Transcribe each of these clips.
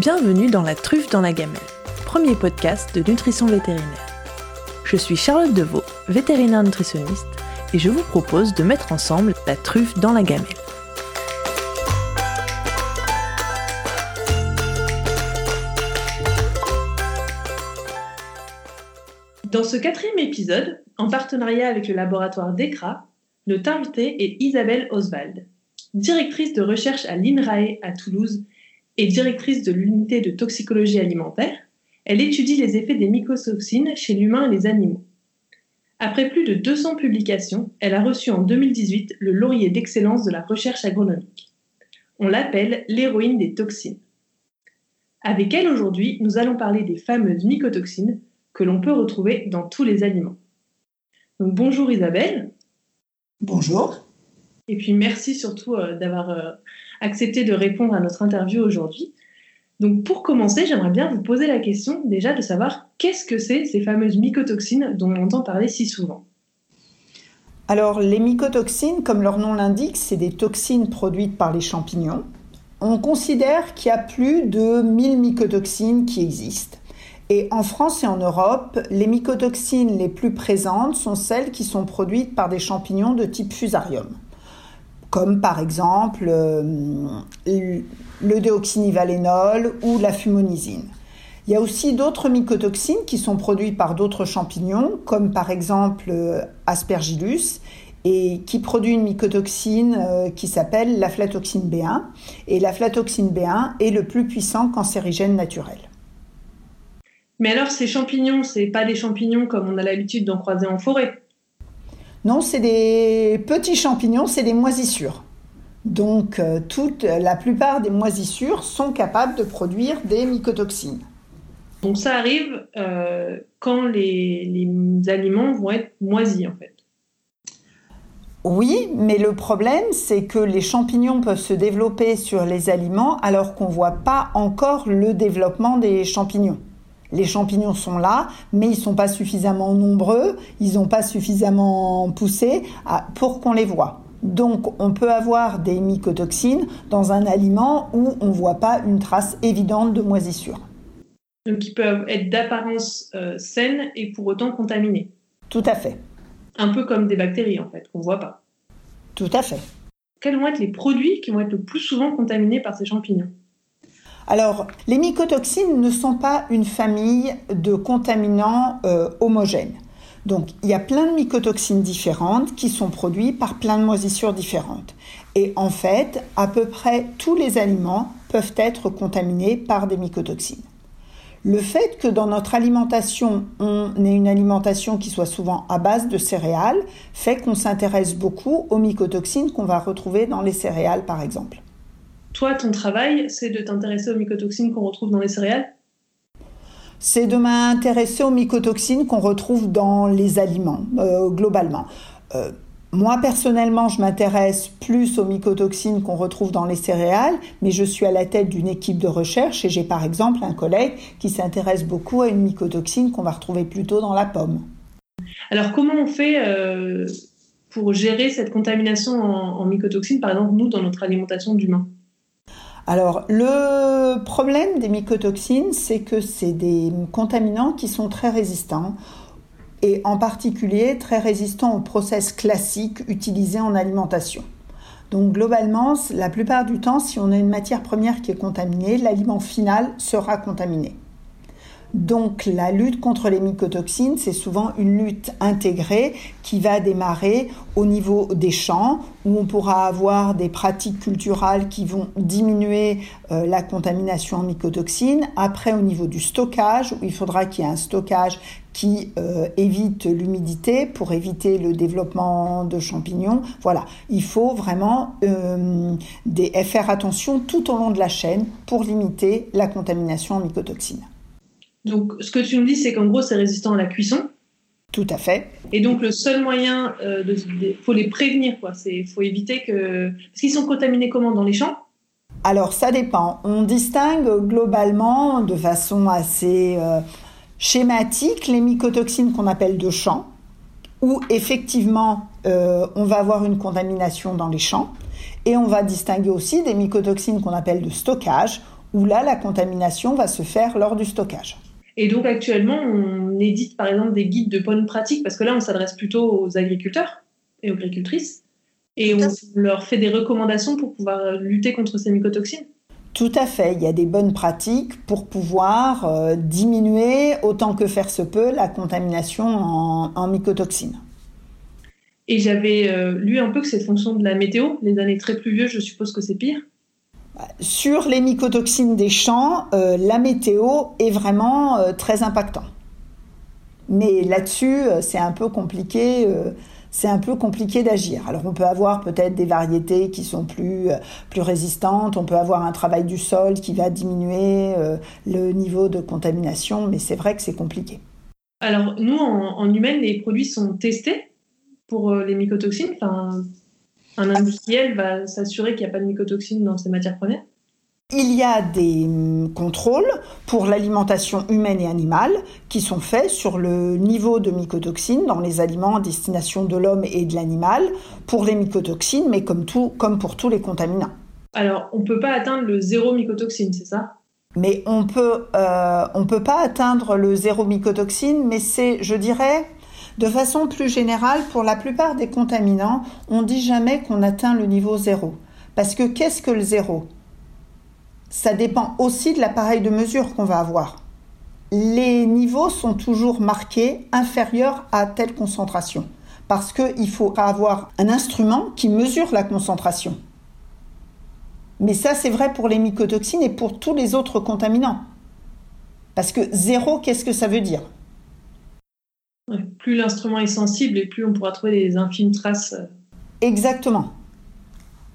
Bienvenue dans La Truffe dans la Gamelle, premier podcast de nutrition vétérinaire. Je suis Charlotte Deveau, vétérinaire nutritionniste, et je vous propose de mettre ensemble la truffe dans la gamelle. Dans ce quatrième épisode, en partenariat avec le laboratoire DECRA, notre invitée est Isabelle Oswald, directrice de recherche à l'INRAE à Toulouse et directrice de l'unité de toxicologie alimentaire. Elle étudie les effets des mycotoxines chez l'humain et les animaux. Après plus de 200 publications, elle a reçu en 2018 le laurier d'excellence de la recherche agronomique. On l'appelle l'héroïne des toxines. Avec elle aujourd'hui, nous allons parler des fameuses mycotoxines que l'on peut retrouver dans tous les aliments. Donc, bonjour Isabelle. Bonjour. Et puis merci surtout euh, d'avoir euh, accepté de répondre à notre interview aujourd'hui. Donc pour commencer, j'aimerais bien vous poser la question déjà de savoir qu'est-ce que c'est ces fameuses mycotoxines dont on entend parler si souvent. Alors les mycotoxines, comme leur nom l'indique, c'est des toxines produites par les champignons. On considère qu'il y a plus de 1000 mycotoxines qui existent. Et en France et en Europe, les mycotoxines les plus présentes sont celles qui sont produites par des champignons de type fusarium, comme par exemple euh, le déoxynivalénol ou la fumonisine. Il y a aussi d'autres mycotoxines qui sont produites par d'autres champignons, comme par exemple euh, Aspergillus, et qui produit une mycotoxine euh, qui s'appelle la flatoxine B1. Et la flatoxine B1 est le plus puissant cancérigène naturel. Mais alors, ces champignons, c'est pas des champignons comme on a l'habitude d'en croiser en forêt Non, c'est des petits champignons, c'est des moisissures. Donc, euh, toute, la plupart des moisissures sont capables de produire des mycotoxines. Donc, ça arrive euh, quand les, les aliments vont être moisis, en fait. Oui, mais le problème, c'est que les champignons peuvent se développer sur les aliments alors qu'on ne voit pas encore le développement des champignons. Les champignons sont là, mais ils ne sont pas suffisamment nombreux, ils n'ont pas suffisamment poussé pour qu'on les voit. Donc on peut avoir des mycotoxines dans un aliment où on ne voit pas une trace évidente de moisissure. Donc ils peuvent être d'apparence euh, saine et pour autant contaminés. Tout à fait. Un peu comme des bactéries en fait, qu'on ne voit pas. Tout à fait. Quels vont être les produits qui vont être le plus souvent contaminés par ces champignons? Alors, les mycotoxines ne sont pas une famille de contaminants euh, homogènes. Donc, il y a plein de mycotoxines différentes qui sont produites par plein de moisissures différentes. Et en fait, à peu près tous les aliments peuvent être contaminés par des mycotoxines. Le fait que dans notre alimentation, on ait une alimentation qui soit souvent à base de céréales fait qu'on s'intéresse beaucoup aux mycotoxines qu'on va retrouver dans les céréales, par exemple. Toi, ton travail, c'est de t'intéresser aux mycotoxines qu'on retrouve dans les céréales? C'est de m'intéresser aux mycotoxines qu'on retrouve dans les aliments, euh, globalement. Euh, moi, personnellement, je m'intéresse plus aux mycotoxines qu'on retrouve dans les céréales, mais je suis à la tête d'une équipe de recherche et j'ai par exemple un collègue qui s'intéresse beaucoup à une mycotoxine qu'on va retrouver plutôt dans la pomme. Alors, comment on fait euh, pour gérer cette contamination en, en mycotoxines, par exemple, nous, dans notre alimentation d'humains? Alors, le problème des mycotoxines, c'est que c'est des contaminants qui sont très résistants et en particulier très résistants aux process classiques utilisés en alimentation. Donc globalement, la plupart du temps, si on a une matière première qui est contaminée, l'aliment final sera contaminé. Donc la lutte contre les mycotoxines, c'est souvent une lutte intégrée qui va démarrer au niveau des champs, où on pourra avoir des pratiques culturales qui vont diminuer euh, la contamination en mycotoxines. Après, au niveau du stockage, où il faudra qu'il y ait un stockage qui euh, évite l'humidité pour éviter le développement de champignons. Voilà, il faut vraiment euh, faire attention tout au long de la chaîne pour limiter la contamination en mycotoxines. Donc, ce que tu me dis, c'est qu'en gros, c'est résistant à la cuisson. Tout à fait. Et donc, le seul moyen, euh, de, faut les prévenir, quoi. C'est, faut éviter que, parce qu'ils sont contaminés comment? Dans les champs? Alors, ça dépend. On distingue globalement, de façon assez euh, schématique, les mycotoxines qu'on appelle de champ, où effectivement, euh, on va avoir une contamination dans les champs, et on va distinguer aussi des mycotoxines qu'on appelle de stockage, où là, la contamination va se faire lors du stockage. Et donc actuellement, on édite par exemple des guides de bonnes pratiques, parce que là, on s'adresse plutôt aux agriculteurs et aux agricultrices, et on leur fait des recommandations pour pouvoir lutter contre ces mycotoxines. Tout à fait, il y a des bonnes pratiques pour pouvoir euh, diminuer autant que faire se peut la contamination en, mycotoxines. Et j'avais euh, lu un peu que cette fonction de la météo, les années très pluvieuses, je suppose que c'est pire. Sur les mycotoxines des champs, euh, la météo est vraiment très impactant. Mais là-dessus, c'est un peu compliqué c'est un peu compliqué d'agir. Alors on peut avoir peut-être des variétés qui sont plus, euh, plus résistantes, on peut avoir un travail du sol qui va diminuer euh, le niveau de contamination, mais c'est vrai que c'est compliqué. Alors nous, en, en humaine, les produits sont testés pour euh, les mycotoxines. Un industriel va s'assurer qu'il n'y a pas de mycotoxines dans ses matières premières? Il y a des hum, contrôles pour l'alimentation humaine et animale qui sont faits sur le niveau de mycotoxines dans les aliments à destination de l'homme et de l'animal pour les mycotoxines, mais comme, tout, comme pour tous les contaminants. Alors, on ne peut pas atteindre le zéro mycotoxine, c'est ça? Mais on peut, euh, on peut pas atteindre le zéro mycotoxine, mais c'est, je dirais, de façon plus générale, pour la plupart des contaminants, on dit jamais qu'on atteint le niveau zéro. Parce que qu'est-ce que le zéro? Ça dépend aussi de l'appareil de mesure qu'on va avoir. Les niveaux sont toujours marqués inférieurs à telle concentration parce qu'il faut avoir un instrument qui mesure la concentration. Mais ça, c'est vrai pour les mycotoxines et pour tous les autres contaminants. Parce que zéro, qu'est-ce que ça veut dire? Plus l'instrument est sensible et plus on pourra trouver des infimes traces. Exactement.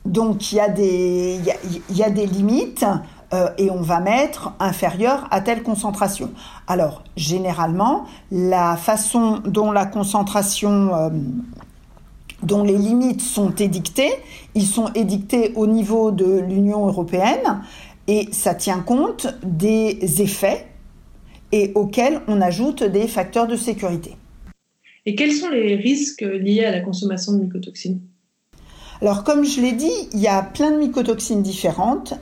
Donc il y a des, il y a, des limites euh, et on va mettre inférieur à telle concentration. Alors généralement, la façon dont la concentration, euh, dont les limites sont édictées, ils sont édictés au niveau de l'Union européenne et ça tient compte des effets et auxquels on ajoute des facteurs de sécurité. Et quels sont les risques liés à la consommation de mycotoxines? Alors comme je l'ai dit, il y a plein de mycotoxines différentes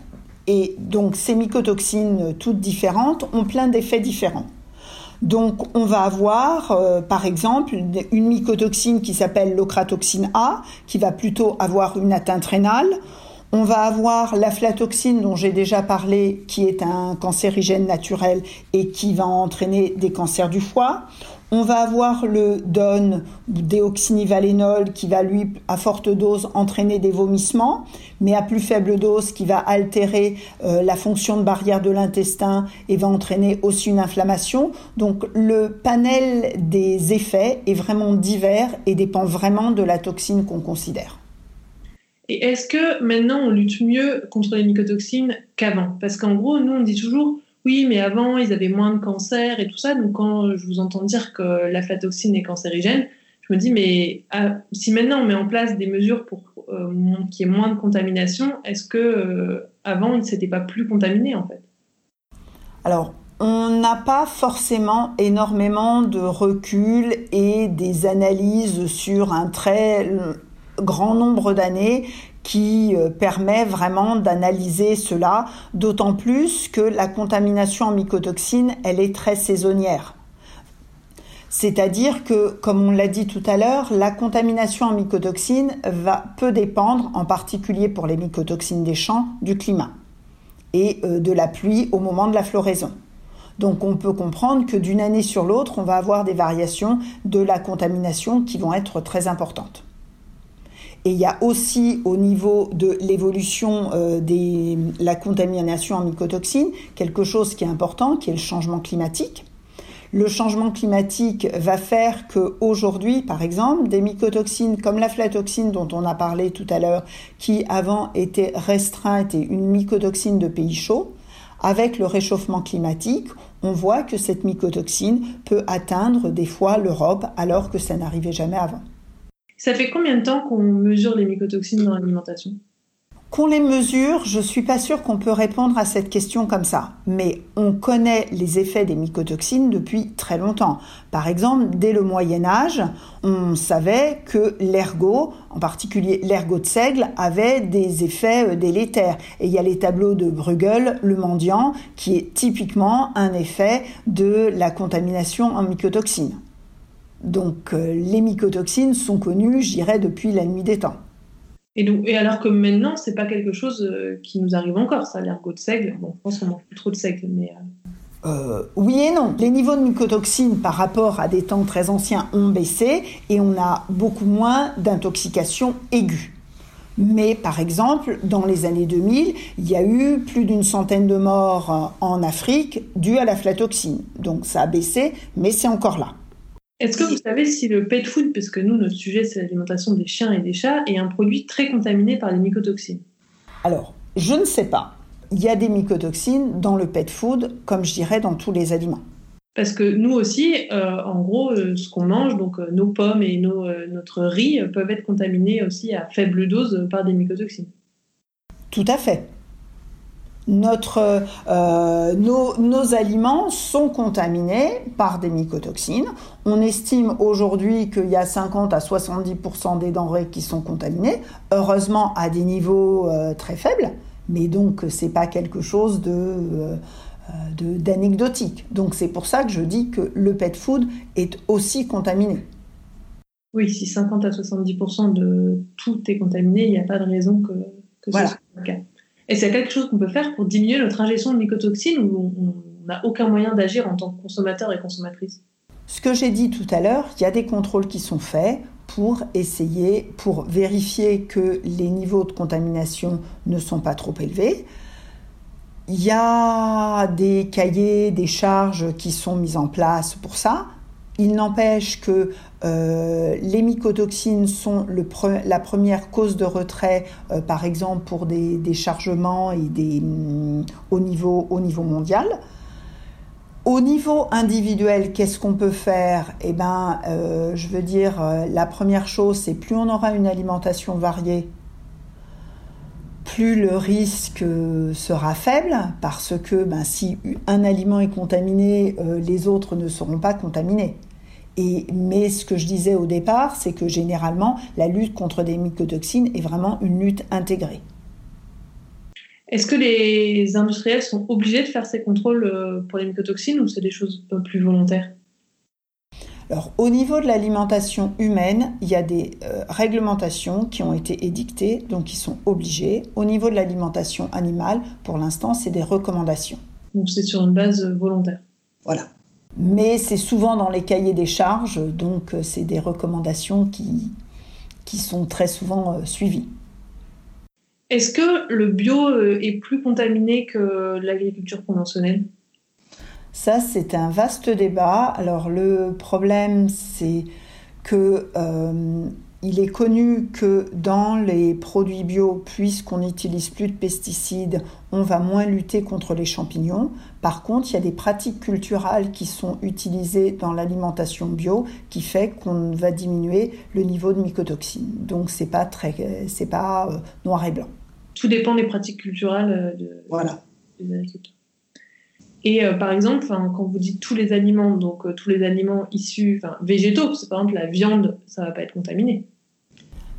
et donc ces mycotoxines toutes différentes ont plein d'effets différents. Donc on va avoir euh, par exemple une mycotoxine qui s'appelle l'ocratoxine A qui va plutôt avoir une atteinte rénale. On va avoir l'aflatoxine dont j'ai déjà parlé qui est un cancérigène naturel et qui va entraîner des cancers du foie. On va avoir le DON, déoxynivalénol, qui va lui, à forte dose, entraîner des vomissements, mais à plus faible dose, qui va altérer euh, la fonction de barrière de l'intestin et va entraîner aussi une inflammation. Donc le panel des effets est vraiment divers et dépend vraiment de la toxine qu'on considère. Et est-ce que maintenant on lutte mieux contre les mycotoxines qu'avant? Parce qu'en gros, nous on dit toujours oui, mais avant, ils avaient moins de cancer et tout ça. Donc, quand je vous entends dire que l'aflatoxine est cancérigène, je me dis, mais ah, si maintenant on met en place des mesures pour euh, qu'il y ait moins de contamination, est-ce que euh, avant, ils ne s'étaient pas plus contaminés en fait? Alors, on n'a pas forcément énormément de recul et des analyses sur un très grand nombre d'années qui euh, permet vraiment d'analyser cela, d'autant plus que la contamination en mycotoxines, elle est très saisonnière. C'est-à-dire que, comme on l'a dit tout à l'heure, la contamination en mycotoxines va, peut dépendre, en particulier pour les mycotoxines des champs, du climat et euh, de la pluie au moment de la floraison. Donc on peut comprendre que d'une année sur l'autre, on va avoir des variations de la contamination qui vont être très importantes. Et il y a aussi au niveau de l'évolution euh, de la contamination en mycotoxines quelque chose qui est important, qui est le changement climatique. Le changement climatique va faire que aujourd'hui, par exemple, des mycotoxines comme la flatoxine dont on a parlé tout à l'heure, qui avant était restreinte et une mycotoxine de pays chauds, avec le réchauffement climatique, on voit que cette mycotoxine peut atteindre des fois l'Europe alors que ça n'arrivait jamais avant. Ça fait combien de temps qu'on mesure les mycotoxines dans l'alimentation? Qu'on les mesure, je suis pas sûre qu'on peut répondre à cette question comme ça. Mais on connaît les effets des mycotoxines depuis très longtemps. Par exemple, dès le Moyen Âge, on savait que l'ergot, en particulier l'ergot de seigle, avait des effets euh, délétères. Et il y a les tableaux de Bruegel, le mendiant, qui est typiquement un effet de la contamination en mycotoxines. Donc euh, les mycotoxines sont connues, je dirais, depuis la nuit des temps. Et, donc, et alors que maintenant, c'est pas quelque chose euh, qui nous arrive encore, ça, l'ergot de seigle. Bon, je pense qu'on mange plus trop de seigle, mais. Euh... Euh, oui et non. Les niveaux de mycotoxines par rapport à des temps très anciens ont baissé et on a beaucoup moins d'intoxication aiguë. Mais par exemple, dans les années 2000, il y a eu plus d'une centaine de morts en Afrique dues à la flatoxine. Donc ça a baissé, mais c'est encore là. Est-ce que vous savez si le pet food, parce que nous, notre sujet, c'est l'alimentation des chiens et des chats, est un produit très contaminé par les mycotoxines? Alors, je ne sais pas. Il y a des mycotoxines dans le pet food, comme je dirais dans tous les aliments. Parce que nous aussi, euh, en gros, euh, ce qu'on mange, donc euh, nos pommes et nos, notre riz, peuvent être contaminés aussi à faible dose par des mycotoxines. Tout à fait notre, euh, nos, nos, aliments sont contaminés par des mycotoxines. On estime aujourd'hui qu'il y a 50 à 70% des denrées qui sont contaminées, heureusement à des niveaux euh, très faibles, mais donc c'est pas quelque chose de, euh, d'anecdotique. Donc c'est pour ça que je dis que le pet food est aussi contaminé. Oui, si 50 à 70% de tout est contaminé, il n'y a pas de raison que, que ce soit le cas. Et c'est quelque chose qu'on peut faire pour diminuer notre ingestion de mycotoxines ou on n'a aucun moyen d'agir en tant que consommateur et consommatrice Ce que j'ai dit tout à l'heure, il y a des contrôles qui sont faits pour essayer, pour vérifier que les niveaux de contamination ne sont pas trop élevés. Il y a des cahiers, des charges qui sont mis en place pour ça. Il n'empêche que euh, les mycotoxines sont la première cause de retrait, euh, par exemple pour des, chargements et des, mm, au, niveau, au niveau mondial. Au niveau individuel, qu'est-ce qu'on peut faire? Eh ben, euh, je veux dire, la première chose, c'est plus on aura une alimentation variée, plus le risque sera faible, parce que ben, si un aliment est contaminé, les autres ne seront pas contaminés mais ce que je disais au départ, c'est que généralement, la lutte contre des mycotoxines est vraiment une lutte intégrée. Est-ce que les industriels sont obligés de faire ces contrôles euh, pour les mycotoxines ou c'est des choses plus volontaires? Alors, au niveau de l'alimentation humaine, il y a des euh, réglementations qui ont été édictées, donc qui sont obligées. Au niveau de l'alimentation animale, pour l'instant, c'est des recommandations. Donc, c'est sur une base volontaire. Voilà mais c'est souvent dans les cahiers des charges, donc euh, c'est des recommandations qui, qui sont très souvent euh, suivies. Est-ce que le bio est plus contaminé que l'agriculture conventionnelle? Ça, c'est un vaste débat. Alors le problème, c'est que il est connu que dans les produits bio, puisqu'on n'utilise plus de pesticides, on va moins lutter contre les champignons. Par contre, il y a des pratiques culturelles qui sont utilisées dans l'alimentation bio qui fait qu'on va diminuer le niveau de mycotoxines. Donc c'est pas très, c'est pas euh, noir et blanc. Tout dépend des pratiques culturelles euh, de, voilà. Et euh, par exemple, quand vous dites tous les aliments, donc tous les aliments issus, végétaux, par exemple la viande, ça va pas être contaminé.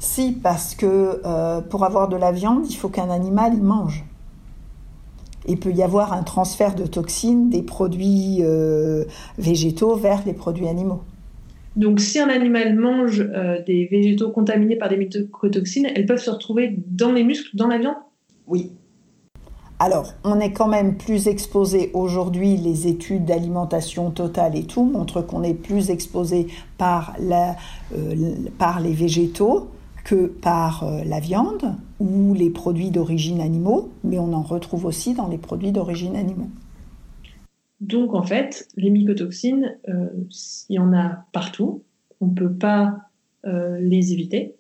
Si, parce que euh, pour avoir de la viande, il faut qu'un animal y mange. Il peut y avoir un transfert de toxines des produits euh, végétaux vers les produits animaux. Donc si un animal mange euh, des végétaux contaminés par des mycotoxines, elles peuvent se retrouver dans les muscles, dans la viande? Oui. Alors, on est quand même plus exposé aujourd'hui, les études d'alimentation totale et tout montrent qu'on est plus exposé par, par les végétaux que par euh, la viande ou les produits d'origine animaux, mais on en retrouve aussi dans les produits d'origine animaux. Donc en fait, les mycotoxines, euh, il y en a partout, on ne peut pas euh, les éviter.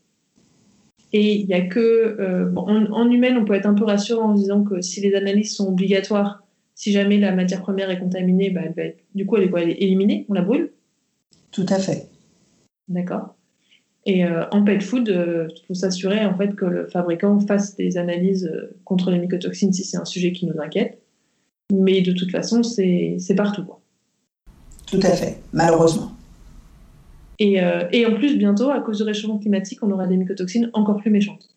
Et il n'y a que. en, humaine, on peut être un peu rassurant en disant que si les analyses sont obligatoires, si jamais la matière première est contaminée, bah, du coup, elle est, elle est éliminée, on la brûle? Tout à fait. D'accord. Et en pet food, il faut s'assurer en fait que le fabricant fasse des analyses contre les mycotoxines si c'est un sujet qui nous inquiète. Mais de toute façon, c'est partout. Tout à fait, malheureusement. Et, et, en plus, bientôt, à cause du réchauffement climatique, on aura des mycotoxines encore plus méchantes.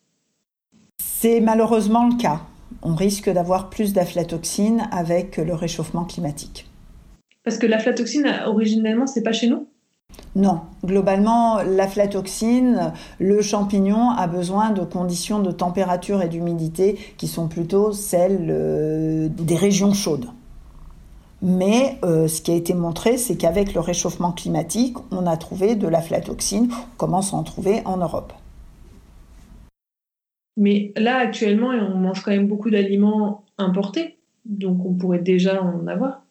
C'est malheureusement le cas. On risque d'avoir plus d'aflatoxine avec le réchauffement climatique. Parce que l'aflatoxine, originellement, c'est pas chez nous? Non, globalement, l'aflatoxine, le champignon a besoin de conditions de température et d'humidité qui sont plutôt celles euh, des régions chaudes. Mais euh, ce qui a été montré, c'est qu'avec le réchauffement climatique, on a trouvé de l'aflatoxine, on commence à en trouver en Europe. Mais là, actuellement, on mange quand même beaucoup d'aliments importés, donc on pourrait déjà en avoir.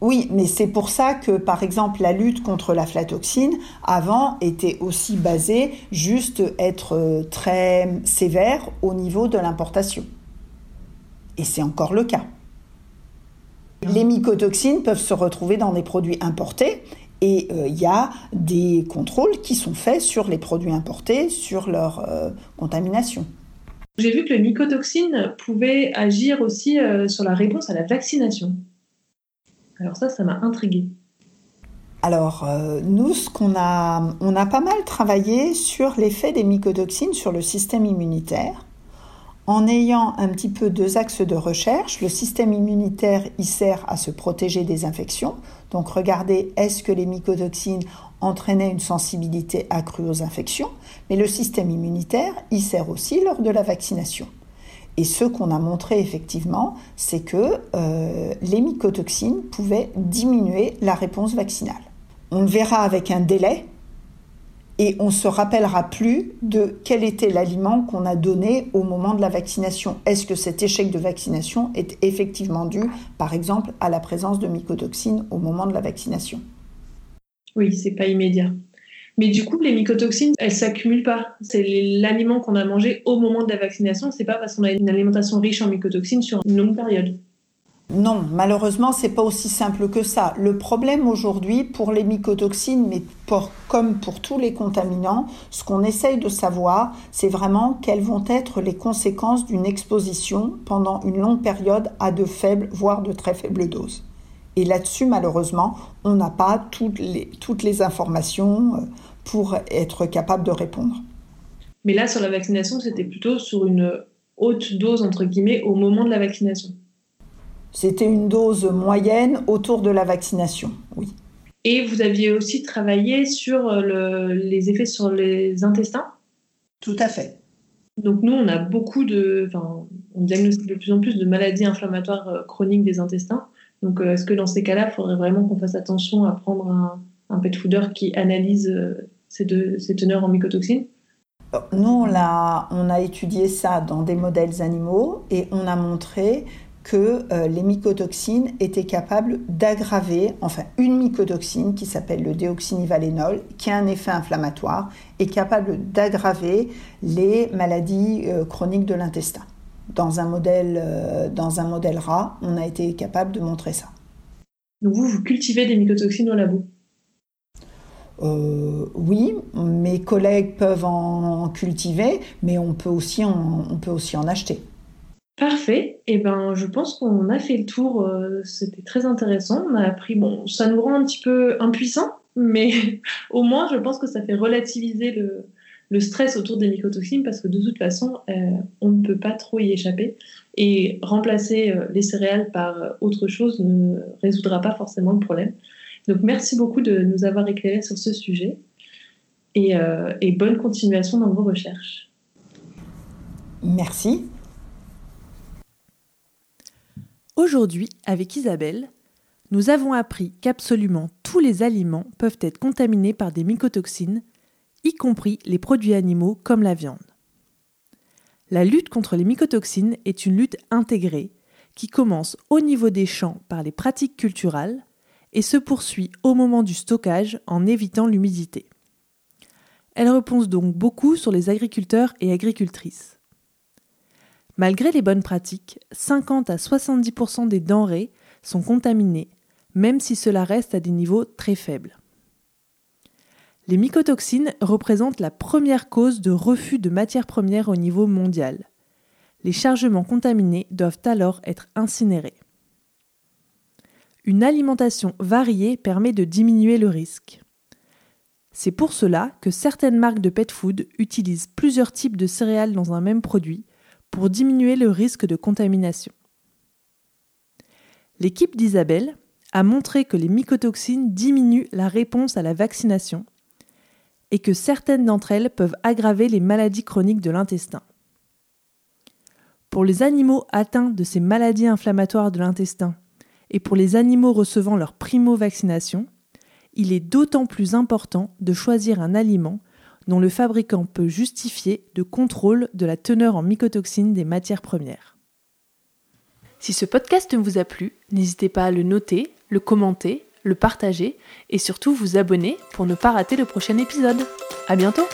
Oui, mais c'est pour ça que, par exemple, la lutte contre la flatoxine, avant, était aussi basée juste être euh, très sévère au niveau de l'importation. Et c'est encore le cas. Les mycotoxines peuvent se retrouver dans des produits importés et euh, il y a des contrôles qui sont faits sur les produits importés, sur leur euh, contamination. J'ai vu que le mycotoxine pouvait agir aussi sur la réponse à la vaccination. Alors ça, ça m'a intriguée. Alors, euh, nous, ce qu'on a, on a pas mal travaillé sur l'effet des mycotoxines sur le système immunitaire, en ayant un petit peu deux axes de recherche. Le système immunitaire, il sert à se protéger des infections. Donc, regardez, est-ce que les mycotoxines entraînaient une sensibilité accrue aux infections? Mais le système immunitaire, il sert aussi lors de la vaccination. Et ce qu'on a montré effectivement, c'est que euh, les mycotoxines pouvaient diminuer la réponse vaccinale. On le verra avec un délai et on se rappellera plus de quel était l'aliment qu'on a donné au moment de la vaccination. Est-ce que cet échec de vaccination est effectivement dû, par exemple, à la présence de mycotoxines au moment de la vaccination? Oui, c'est pas immédiat. Mais du coup, les mycotoxines, elles s'accumulent pas. C'est l'aliment qu'on a mangé au moment de la vaccination. C'est pas parce qu'on a une alimentation riche en mycotoxines sur une longue période. Non, malheureusement, c'est pas aussi simple que ça. Le problème aujourd'hui pour les mycotoxines, mais comme pour tous les contaminants, ce qu'on essaye de savoir, c'est vraiment quelles vont être les conséquences d'une exposition pendant une longue période à de faibles, voire de très faibles doses. Et là-dessus, malheureusement, on n'a pas toutes les, toutes les informations euh, pour être capable de répondre. Mais là, sur la vaccination, c'était plutôt sur une haute dose, entre guillemets, au moment de la vaccination. C'était une dose moyenne autour de la vaccination, oui. Et vous aviez aussi travaillé sur le, les effets sur les intestins? Tout à fait. Donc nous, on a beaucoup de... Enfin, on diagnostique de plus en plus de maladies inflammatoires euh, chroniques des intestins. Donc, euh, est-ce que dans ces cas-là, il faudrait vraiment qu'on fasse attention à prendre un, un pet fooder qui analyse euh, ces, ces teneurs en mycotoxines? Nous, on a, on a étudié ça dans des modèles animaux et on a montré que euh, les mycotoxines étaient capables d'aggraver, enfin une mycotoxine qui s'appelle le déoxynivalénol, qui a un effet inflammatoire, est capable d'aggraver les maladies chroniques de l'intestin dans un modèle, euh, dans un modèle rat, on a été capable de montrer ça. Donc vous, vous cultivez des mycotoxines au labo? Euh, oui, mes collègues peuvent en cultiver, mais on peut aussi en, on peut aussi en acheter. Parfait. Eh ben, je pense qu'on a fait le tour. Euh, c'était très intéressant. On a appris. Bon, ça nous rend un petit peu impuissants, mais au moins, je pense que ça fait relativiser le, stress autour des mycotoxines parce que de toute façon, euh, on ne peut pas trop y échapper. Et remplacer euh, les céréales par autre chose ne résoudra pas forcément le problème. Donc merci beaucoup de nous avoir éclairé sur ce sujet et, et bonne continuation dans vos recherches. Merci. Aujourd'hui, avec Isabelle, nous avons appris qu'absolument tous les aliments peuvent être contaminés par des mycotoxines y compris les produits animaux comme la viande. La lutte contre les mycotoxines est une lutte intégrée qui commence au niveau des champs par les pratiques culturales et se poursuit au moment du stockage en évitant l'humidité. Elle repose donc beaucoup sur les agriculteurs et agricultrices. Malgré les bonnes pratiques, 50 à 70% des denrées sont contaminées, même si cela reste à des niveaux très faibles. Les mycotoxines représentent la première cause de refus de matières premières au niveau mondial. Les chargements contaminés doivent alors être incinérés. Une alimentation variée permet de diminuer le risque. C'est pour cela que certaines marques de pet food utilisent plusieurs types de céréales dans un même produit pour diminuer le risque de contamination. L'équipe d'Isabelle a montré que les mycotoxines diminuent la réponse à la vaccination et que certaines d'entre elles peuvent aggraver les maladies chroniques de l'intestin. Pour les animaux atteints de ces maladies inflammatoires de l'intestin et pour les animaux recevant leur primo-vaccination, il est d'autant plus important de choisir un aliment dont le fabricant peut justifier de contrôle de la teneur en mycotoxines des matières premières. Si ce podcast vous a plu, n'hésitez pas à le noter, le commenter, le partager et surtout vous abonner pour ne pas rater le prochain épisode. À bientôt!